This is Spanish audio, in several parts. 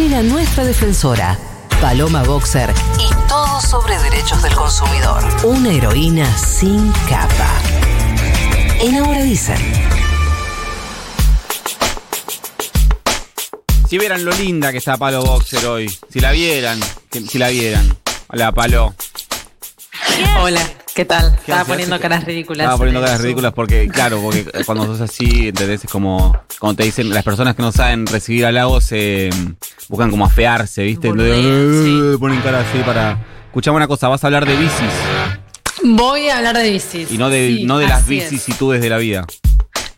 Llega nuestra defensora, Paloma Boxer, y todo sobre derechos del consumidor. Una heroína sin capa. En Ahora Dicen. Si vieran lo linda que está Palo Boxer hoy. Si la vieran. si la vieran. Hola, Palo. Hola, ¿qué tal? ¿Qué Estaba poniendo caras ridículas. Estaba poniendo en caras ridículas porque, claro, porque cuando sos así, ¿entendés? Es como cuando te dicen, las personas que no saben recibir halagos se buscan como afearse, ¿viste? Boludean, "Eh", ponen cara así para. Escuchame una cosa, vas a hablar de bicis Voy a hablar de bicis. y no de, Sí, no de las así es. vicisitudes de la vida.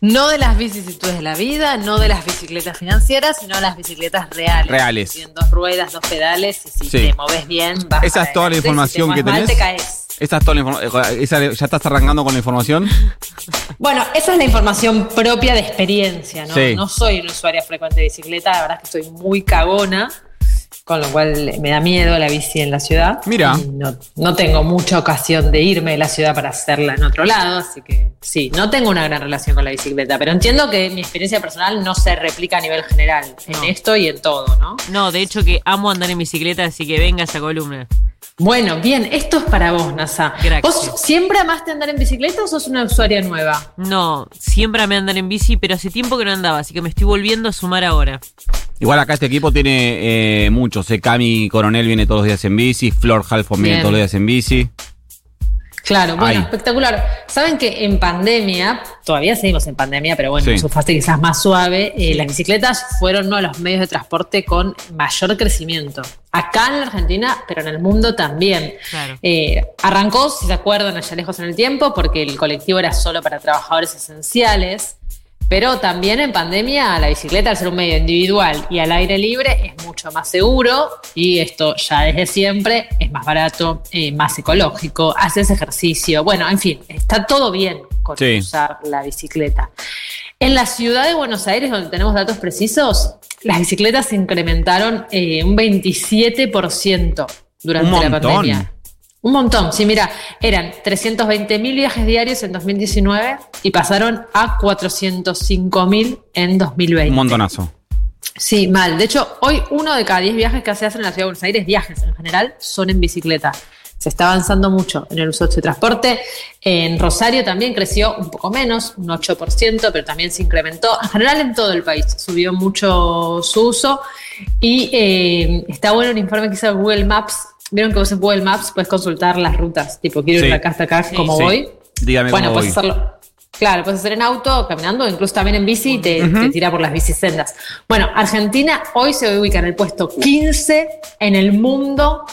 No de las vicisitudes de la vida, no de las bicicletas financieras, sino de las bicicletas reales. Reales. Tienen dos ruedas, dos pedales, y si Sí. te moves bien, vas Esa es toda la información si te que mueves mal, tenés. te caes. Esa es toda la información. ¿Ya estás arrancando con la información? Bueno, esa es la información propia de experiencia, ¿no? Sí. No soy una usuaria frecuente de bicicleta, la verdad es que soy muy cagona, con lo cual me da miedo la bici en la ciudad. Mira. No, no tengo mucha ocasión de irme de la ciudad para hacerla en otro lado, así que sí, no tengo una gran relación con la bicicleta, pero entiendo que mi experiencia personal no se replica a nivel general en No. esto y en todo, ¿no? No, de hecho que amo andar en bicicleta, así que venga esa columna. Bueno, bien, esto es para vos, Nasa. Gracias. ¿Vos siempre amaste andar en bicicleta o sos una usuaria nueva? No, siempre me andar en bici, pero hace tiempo que no andaba, así que me estoy volviendo a sumar ahora. Igual acá este equipo tiene eh, muchos. eh. Cami Coronel viene todos los días en bici. Flor Halfon viene todos los días en bici. Claro, bueno, Ay. espectacular. Saben que en pandemia, todavía seguimos en pandemia, pero bueno, Sí. en su fase quizás más suave, eh, las bicicletas fueron uno de los medios de transporte con mayor crecimiento. Acá en la Argentina, pero en el mundo también. Claro. Eh, arrancó, si se acuerdan, allá lejos en el tiempo, porque el colectivo era solo para trabajadores esenciales. Pero también en pandemia la bicicleta, al ser un medio individual y al aire libre, es mucho más seguro y esto ya desde siempre es más barato, eh, más ecológico, haces ejercicio. Bueno, en fin, está todo bien con Sí. usar la bicicleta. En la ciudad de Buenos Aires, donde tenemos datos precisos, las bicicletas se incrementaron eh, un 27% durante Un la pandemia. Un montón, sí, mira, eran 320 mil viajes diarios en 2019 y pasaron a 405 mil en 2020. Un montonazo. Sí, mal. De hecho, hoy uno de cada 10 viajes que se hacen en la ciudad de Buenos Aires, viajes en general, son en bicicleta. Se está avanzando mucho en el uso de este transporte. En Rosario también creció un poco menos, un 8%, pero también se incrementó. En general en todo el país subió mucho su uso. Y eh, está bueno el informe que hizo Google Maps. Vieron que vos en Google Maps puedes consultar las rutas, tipo quiero ir de acá hasta acá, Sí. como Sí. voy. Dígame Bueno, cómo puedes voy. hacerlo. Claro, puedes hacer en auto, caminando, incluso también en bici, y te, te tira por las bicisendas. Bueno, Argentina hoy se ubica en el puesto 15 en el mundo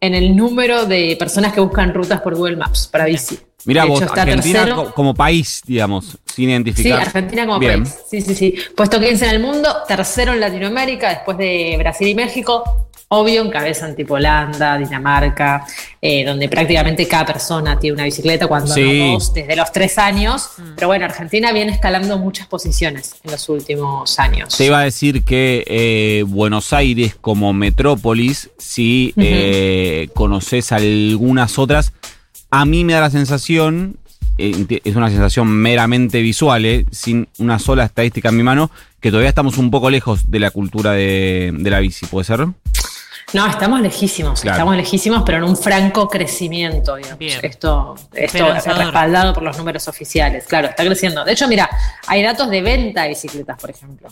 en el número de personas que buscan rutas por Google Maps para bici. Mira vos, hecho, Argentina co- como país, digamos, sin Sí, identificar. Argentina como Bien. país. Sí, sí, sí. Puesto 15 en el mundo, tercero en Latinoamérica, después de Brasil y México. Obvio, encabezan tipo Holanda, Dinamarca, eh, donde prácticamente cada persona tiene una bicicleta cuando Sí. no dos, desde los tres años. Pero bueno, Argentina viene escalando muchas posiciones en los últimos años. Te iba a decir que eh, Buenos Aires como metrópolis, si eh, conoces algunas otras, a mí me da la sensación, eh, es una sensación meramente visual, eh, sin una sola estadística en mi mano, que todavía estamos un poco lejos de la cultura de, de la bici, ¿puede ser? No, estamos lejísimos, Claro. estamos lejísimos, pero en un franco crecimiento, digamos. Bien. Esto, esto respaldado por los números oficiales. Claro, está creciendo. De hecho, mira, hay datos de venta de bicicletas, por ejemplo.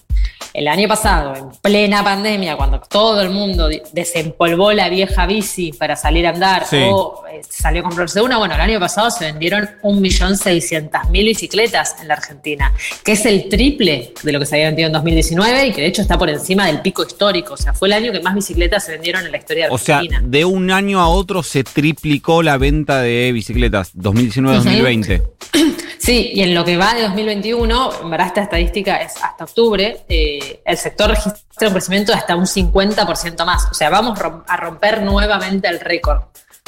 El año pasado, en plena pandemia, cuando todo el mundo desempolvó la vieja bici para salir a andar Sí. o eh, salió a comprarse una, bueno, el año pasado se vendieron 1.600.000 bicicletas en la Argentina, que es el triple de lo que se había vendido en 2019 y que de hecho está por encima del pico histórico. O sea, fue el año que más bicicletas se vendieron en la historia de O sea, Argentina. de un año a otro se triplicó la venta de bicicletas, 2019-2020. Sí, y en lo que va de 2021, en verdad esta estadística es hasta octubre, eh, el sector registra un crecimiento de hasta un 50% más. O sea, vamos rom- a romper nuevamente el récord.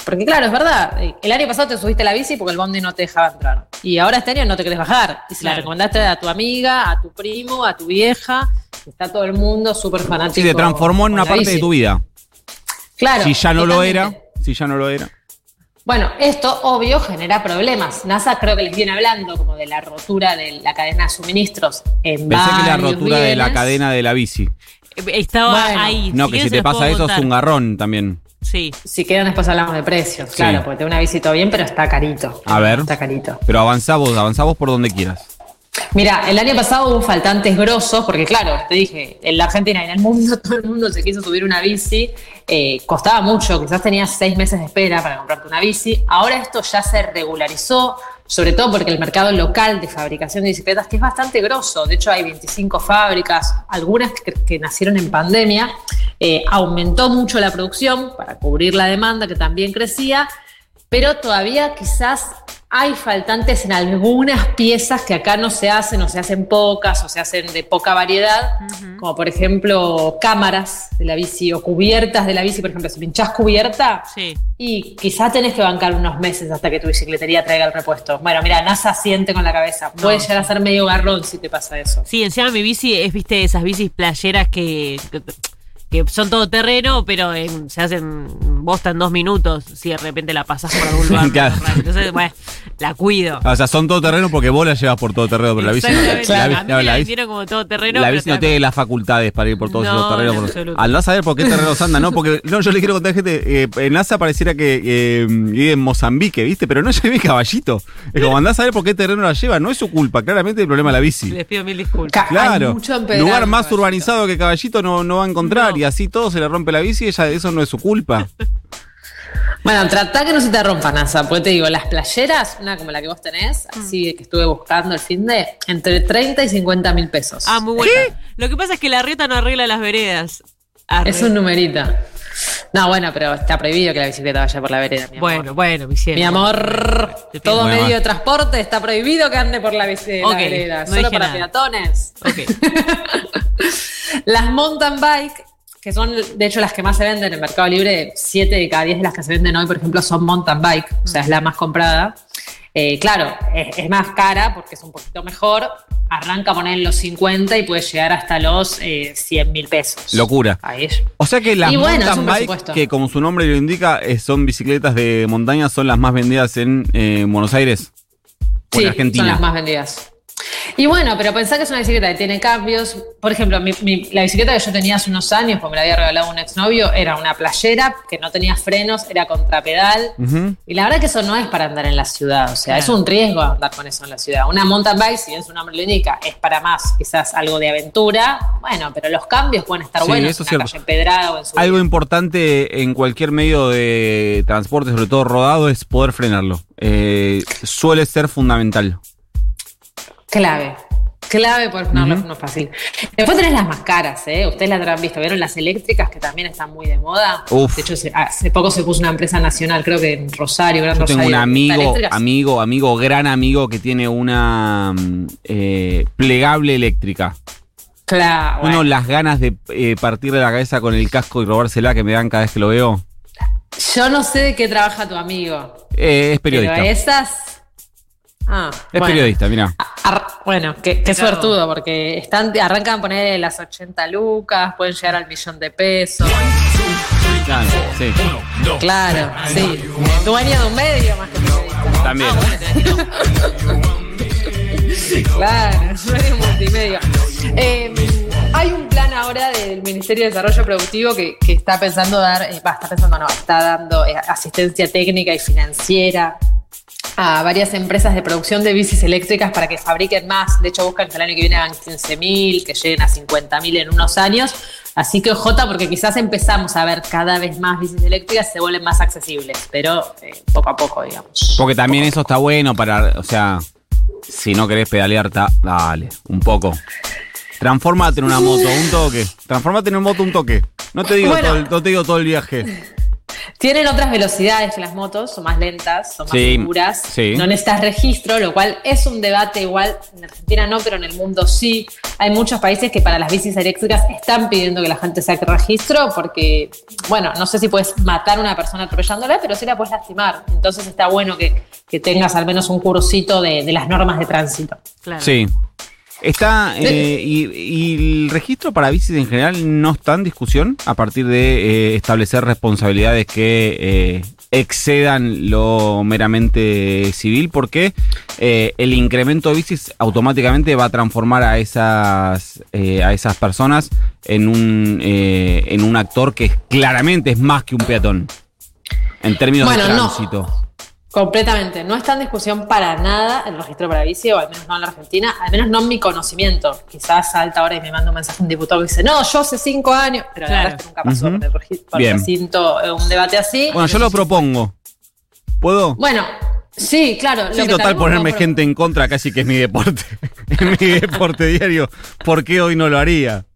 Porque claro, es verdad, eh, el año pasado te subiste a la bici porque el bondi no te dejaba entrar. Y ahora este año no te querés bajar. Y se la recomendaste a tu amiga, a tu primo, a tu vieja. Está todo el mundo súper fanático. Sí, se transformó en una parte bici. de tu vida. Claro. si ya no lo era, si ya no lo era. Bueno, esto obvio genera problemas. NASA creo que les viene hablando como de la rotura de la cadena de suministros en Pensé que la rotura de la cadena de la bici. Estaba Bueno. ahí. No, que si te pasa eso es contar. un garrón también. Sí. Si quieren, después hablamos de precios, claro, porque tengo una visita bien, pero está carito. A ver. Está carito. Pero avanzá vos, avanzá vos por donde quieras. Mira, el año pasado hubo faltantes grosos, porque claro, te dije, en la Argentina y en el mundo, todo el mundo se quiso subir una bici, eh, costaba mucho, quizás tenías seis meses de espera para comprarte una bici. Ahora esto ya se regularizó, sobre todo porque el mercado local de fabricación de bicicletas, que es bastante grosso, de hecho hay 25 fábricas, algunas que, nacieron en pandemia, eh, aumentó mucho la producción para cubrir la demanda que también crecía, pero todavía quizás hay faltantes en algunas piezas que acá no se hacen, o se hacen pocas, o se hacen de poca variedad, como por ejemplo cámaras de la bici o cubiertas de la bici, por ejemplo, si pinchás cubierta, Sí. y quizás tenés que bancar unos meses hasta que tu bicicletería traiga el repuesto. Bueno, mira, NASA siente con la cabeza, puede No, llegar a ser medio garrón si te pasa eso. Sí, encima mi bici es, viste, esas bicis playeras que, que, que son todo terreno, pero en- se hacen bosta en dos minutos si de repente la pasás por algún lugar. Claro. Entonces, bueno, la cuido. O sea, son todo terreno porque vos la llevas por todo terreno, pero la bici no. Exactamente. La, A bici- no, me la bici- como todo terreno. la bici no tiene las facultades para ir por todos No, esos terrenos. en por- absoluto. Andá a saber por qué terrenos andan, ¿no? Porque no, yo le quiero contar a gente, eh, en NASA pareciera que eh, vive en Mozambique, ¿viste? Pero no lleve caballito. Es como andá a saber por qué terreno la lleva, no es su culpa, claramente el problema es la bici. Les pido mil disculpas. Hay Claro, mucho empedrado lugar más Caballito. urbanizado que Caballito no, no va a encontrar No. y así todo se le rompe la bici y ella, eso no es su culpa. Bueno, tratá que no se te rompan, NASA, porque te digo, las playeras, una como la que vos tenés, Mm. así que estuve buscando el fin de, entre 30 y 50 mil pesos. Ah, muy bueno. Lo que pasa es que la reta no arregla las veredas. Arre. Es un numerito. No, bueno, pero está prohibido que la bicicleta vaya por la vereda, mi amor. Bueno, bueno, mi cielo. Mi amor, todo Bueno, medio va. de transporte está prohibido que ande por la, bici, la Ok, vereda, no solo para nada. peatones. Ok. Las mountain bike, que son de hecho las que más se venden en Mercado Libre, 7 de cada 10 de las que se venden hoy, por ejemplo, son mountain bike, o sea, es la más comprada. Eh, claro, es, es más cara porque es un poquito mejor. Arranca a poner en los 50 y puede llegar hasta los eh, 100 mil pesos. Locura. Ahí. O sea que las bueno, mountain bike, que como su nombre lo indica, son bicicletas de montaña, son las más vendidas en eh, Buenos Aires o Sí, en Argentina. son las más vendidas. Y bueno, pero pensá que es una bicicleta que tiene cambios. Por ejemplo, mi- mi- la bicicleta que yo tenía hace unos años, porque me la había regalado un exnovio, era una playera que no tenía frenos, era contrapedal. Y la verdad que eso no es para andar en la ciudad, o sea, Claro. es un riesgo andar con eso en la ciudad. Una mountain bike, si bien su nombre lo indica, es para más quizás algo de aventura, bueno, pero los cambios pueden estar Sí, buenos eso es en una cierto. calle empedrada o en su Algo importante en cualquier medio de transporte, sobre todo rodado, es poder frenarlo. Eh, suele ser fundamental. Clave. Clave por no, Ujú. no es fácil. Después tenés las más caras, ¿eh? Ustedes las habrán visto. ¿Vieron las eléctricas que también están muy de moda? Uf. De hecho, hace poco se puso una empresa nacional, creo que en Rosario, Gran Yo tengo un amigo, amigo, amigo, gran amigo que tiene una mm, eh, plegable eléctrica. Claro, bueno. las ganas de eh, partirle la cabeza con el casco y robársela que me dan cada vez que lo veo. Yo no sé de qué trabaja tu amigo. Eh, es periodista. Pero esas. Ah, Es bueno. periodista, mira. Bueno, qué, suertudo, porque están, arrancan a poner las 80 lucas, pueden llegar al millón de pesos. Claro, sí. Claro, sí. Dueño de un medio más que periodista. También. Claro, medio multimedia. Eh, hay un plan ahora del Ministerio de Desarrollo Productivo que, que está pensando dar, eh, va, está pensando no, está dando eh, asistencia técnica y financiera a varias empresas de producción de bicis eléctricas para que fabriquen más. De hecho, buscan que el año que viene hagan 15.000, que lleguen a 50.000 en unos años. Así que ojota, porque quizás empezamos a ver cada vez más bicis eléctricas se vuelven más accesibles, pero eh, poco a poco, digamos. Porque también eso está bueno para, o sea, si no querés pedalear, ta- dale, un poco. Transformate en una moto, un toque. Transformate en una moto, un toque. No te digo, Bueno. todo, el, no te digo todo el viaje. Tienen otras velocidades que las motos, son más lentas, son más Sí, seguras. sí. No necesitas registro, lo cual es un debate igual. En Argentina no, pero en el mundo sí. Hay muchos países que para las bicis eléctricas están pidiendo que la gente saque registro porque, bueno, no sé si puedes matar a una persona atropellándola, pero sí la puedes lastimar. Entonces está bueno que, que tengas al menos un cursito de, de las normas de tránsito. Claro. Sí. Está, eh, y, y el registro para bicis en general no está en discusión a partir de eh, establecer responsabilidades que eh, excedan lo meramente civil, porque eh, el incremento de bicis automáticamente va a transformar a esas, eh, a esas personas en un, eh, en un actor que claramente es más que un peatón. En términos Bueno, de no. Completamente. No está en discusión para nada el registro para bici, o al menos no en la Argentina, al menos no en mi conocimiento. Quizás salta ahora y me manda un mensaje un diputado que dice, no, yo hace cinco años, pero la Claro. verdad es que nunca pasó Ujú. por el, regi- por el Bien. recinto eh, un debate así. Bueno, yo lo propongo. ¿Puedo? Bueno, sí, claro. lo Sí, que total, ponerme gente en contra casi que es mi deporte. es mi deporte diario. ¿Por qué hoy no lo haría?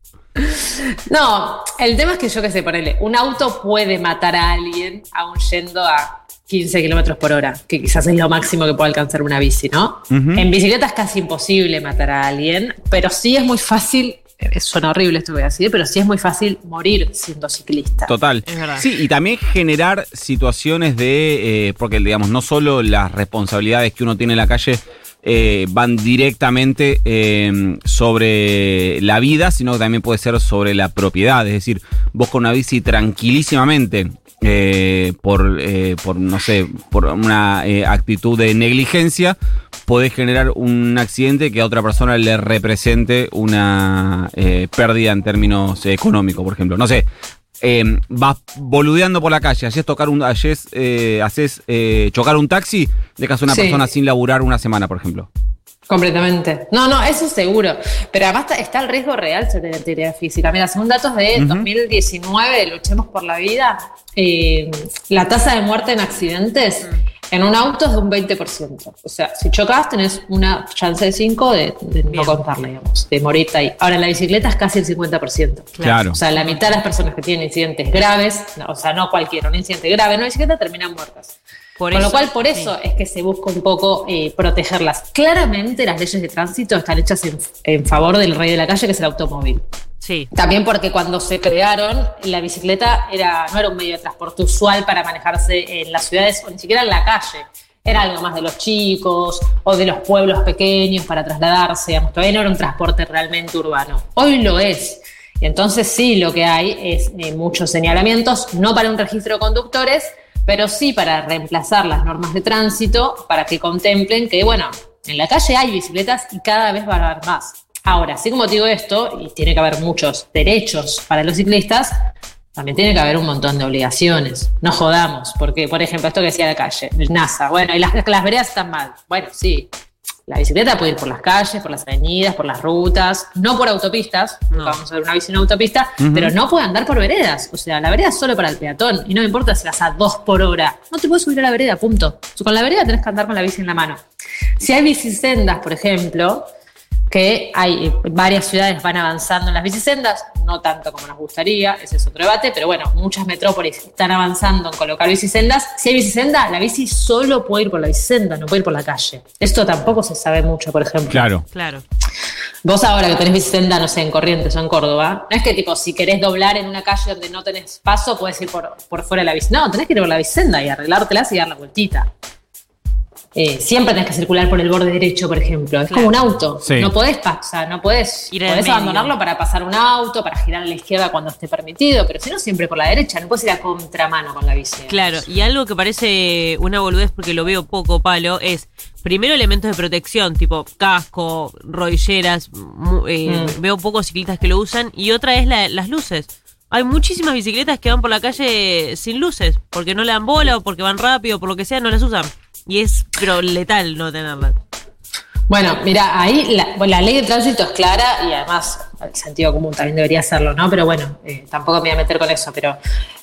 No, el tema es que yo qué sé, ponele, un auto puede matar a alguien aún yendo a 15 kilómetros por hora, que quizás es lo máximo que puede alcanzar una bici, ¿no? En bicicleta es casi imposible matar a alguien, pero sí es muy fácil, eh, suena horrible esto que voy a decir, pero sí es muy fácil morir siendo ciclista. Total. Es verdad. Sí, y también generar situaciones de, eh, porque digamos, no solo las responsabilidades que uno tiene en la calle eh, van directamente eh, sobre la vida, sino que también puede ser sobre la propiedad. Es decir, vos con una bici tranquilísimamente, eh, por, eh, por, no sé, por una eh, actitud de negligencia, podés generar un accidente que a otra persona le represente una eh, pérdida en términos económicos, por ejemplo. No sé, eh, vas boludeando por la calle, haces tocar un, haces, eh, chocar un taxi, dejas a una Sí. persona sin laburar una semana, por ejemplo. Completamente. No, no, eso seguro. Pero además está, está el riesgo real sobre la integridad física. Mira, según datos de Ujú. 2019 de Luchemos por la Vida, eh, la tasa de muerte en accidentes en un auto es de un 20%. O sea, si chocas tenés una chance de 5 de, de no contarle, digamos, de morirte ahí. Ahora, en la bicicleta es casi el 50%. Claro. O sea, la mitad de las personas que tienen incidentes graves, no, o sea, no cualquiera, un incidente grave en una bicicleta terminan muertas. Por Con eso, lo cual, por sí. eso es que se busca un poco eh, protegerlas. Claramente las leyes de tránsito están hechas en, en favor del rey de la calle, que es el automóvil. Sí. También porque cuando se crearon, la bicicleta era, no era un medio de transporte usual para manejarse en las ciudades o ni siquiera en la calle. Era algo más de los chicos o de los pueblos pequeños para trasladarse. Digamos. Todavía no era un transporte realmente urbano. Hoy lo es. Y entonces sí, lo que hay es eh, muchos señalamientos, no para un registro de conductores, pero sí para reemplazar las normas de tránsito, para que contemplen que, bueno, en la calle hay bicicletas y cada vez va a haber más. Ahora, así como digo esto, y tiene que haber muchos derechos para los ciclistas, también tiene que haber un montón de obligaciones. No jodamos, porque, por ejemplo, esto que decía la calle, el NASA, bueno, y las, las veredas están mal. Bueno, sí, la bicicleta puede ir por las calles, por las avenidas, por las rutas, no por autopistas, No. nunca vamos a ver una bici en autopista, Ujú. pero no puede andar por veredas. O sea, la vereda es solo para el peatón y no me importa si las a dos por hora. No te puedes subir a la vereda, punto. Con la vereda tenés que andar con la bici en la mano. Si hay bicisendas, por ejemplo, que hay eh, varias ciudades van avanzando en las bicisendas, no tanto como nos gustaría, ese es otro debate, pero bueno, muchas metrópolis están avanzando en colocar bicisendas. Si hay bicisenda, la bici solo puede ir por la bicisenda, no puede ir por la calle. Esto tampoco se sabe mucho, por ejemplo. Claro. Claro. Vos ahora que tenés bicicenda, no sé, en Corrientes o en Córdoba, no es que tipo, si querés doblar en una calle donde no tenés paso, puedes ir por, por fuera de la bici. No, tenés que ir por la bicicenda y arreglártelas y dar la vueltita. Eh, siempre tenés que circular por el borde derecho, por ejemplo. Es Claro. como un auto. Sí. No podés pasar, no podés, Ir podés abandonarlo para pasar un auto, para girar a la izquierda cuando esté permitido, pero si no, siempre por la derecha. No puedes ir a contramano con la bici. Claro, y algo que parece una boludez porque lo veo poco palo es primero elementos de protección, tipo casco, rodilleras, eh, Mm. veo pocos ciclistas que lo usan, y otra es la- las luces. Hay muchísimas bicicletas que van por la calle sin luces, porque no le dan bola o porque van rápido, por lo que sea, no las usan. Y es pero letal no tenerlas. Bueno, mira, ahí la, bueno, la ley de tránsito es clara y además el sentido común también debería serlo, ¿no? Pero bueno, eh, tampoco me voy a meter con eso, pero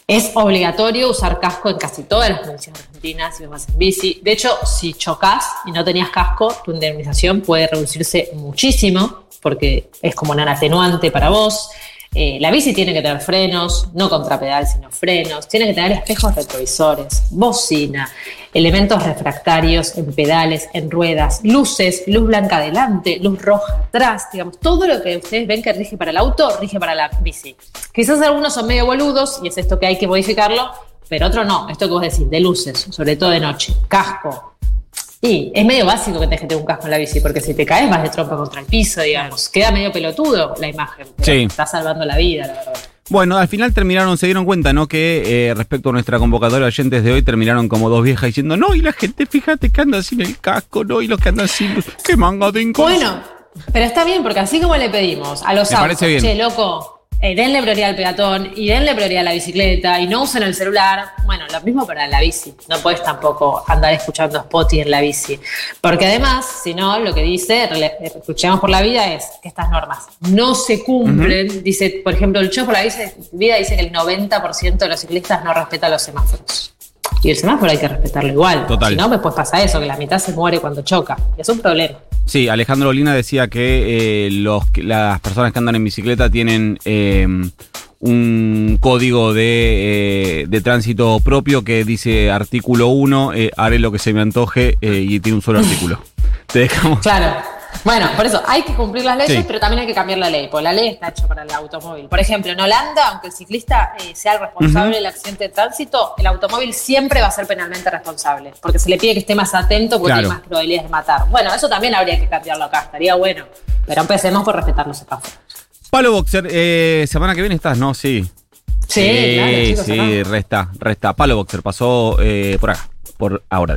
es obligatorio usar casco en casi todas las provincias argentinas si vas en bici. De hecho, si chocas y no tenías casco, tu indemnización puede reducirse muchísimo porque es como un atenuante para vos. Eh, la bici tiene que tener frenos, no contrapedal, sino frenos. Tiene que tener espejos retrovisores, bocina, elementos refractarios en pedales, en ruedas, luces, luz blanca adelante, luz roja atrás. Digamos, todo lo que ustedes ven que rige para el auto, rige para la bici. Quizás algunos son medio boludos y es esto que hay que modificarlo, pero otro no. Esto que vos decís, de luces, sobre todo de noche, casco, y es medio básico que que tener un casco en la bici, porque si te caes vas de trompa contra el piso, digamos. Queda medio pelotudo la imagen. pero Sí. Está salvando la vida, la verdad. Bueno, al final terminaron, se dieron cuenta, ¿no? Que eh, respecto a nuestra convocatoria de oyentes de hoy, terminaron como dos viejas diciendo, no, y la gente, fíjate que anda sin el casco, no, y los que andan sin. ¡Qué manga de incos-". Bueno, pero está bien, porque así como le pedimos a los Me autos, parece bien. che, loco, eh, denle prioridad al peatón y denle prioridad a la bicicleta y no usen el celular. Bueno, lo mismo para la bici. No puedes tampoco andar escuchando Spotify en la bici. Porque además, si no, lo que dice, escuchamos por la vida, es que estas normas no se cumplen. Dice, por ejemplo, el show por la bici- vida dice que el 90% de los ciclistas no respeta los semáforos. Y el semáforo hay que respetarlo igual. Total. Si no, después pasa eso, que la mitad se muere cuando choca. Y es un problema. Sí, Alejandro Olina decía que eh, los, las personas que andan en bicicleta tienen eh, un código de, eh, de tránsito propio que dice artículo 1, eh, haré lo que se me antoje y tiene un solo artículo. Te dejamos. Claro. Bueno, por eso hay que cumplir las leyes, Sí. pero también hay que cambiar la ley, porque la ley está hecha para el automóvil. Por ejemplo, en Holanda, aunque el ciclista eh, sea el responsable del accidente de tránsito, el automóvil siempre va a ser penalmente responsable, porque se le pide que esté más atento porque Claro. tiene más probabilidades de matar. Bueno, eso también habría que cambiarlo acá, estaría bueno. Pero empecemos por respetar los semáforos. Palo Boxer, eh, semana que viene estás, ¿no? Sí. Sí, claro, chicos, sí, resta, resta. Palo Boxer pasó eh, por acá, por ahora.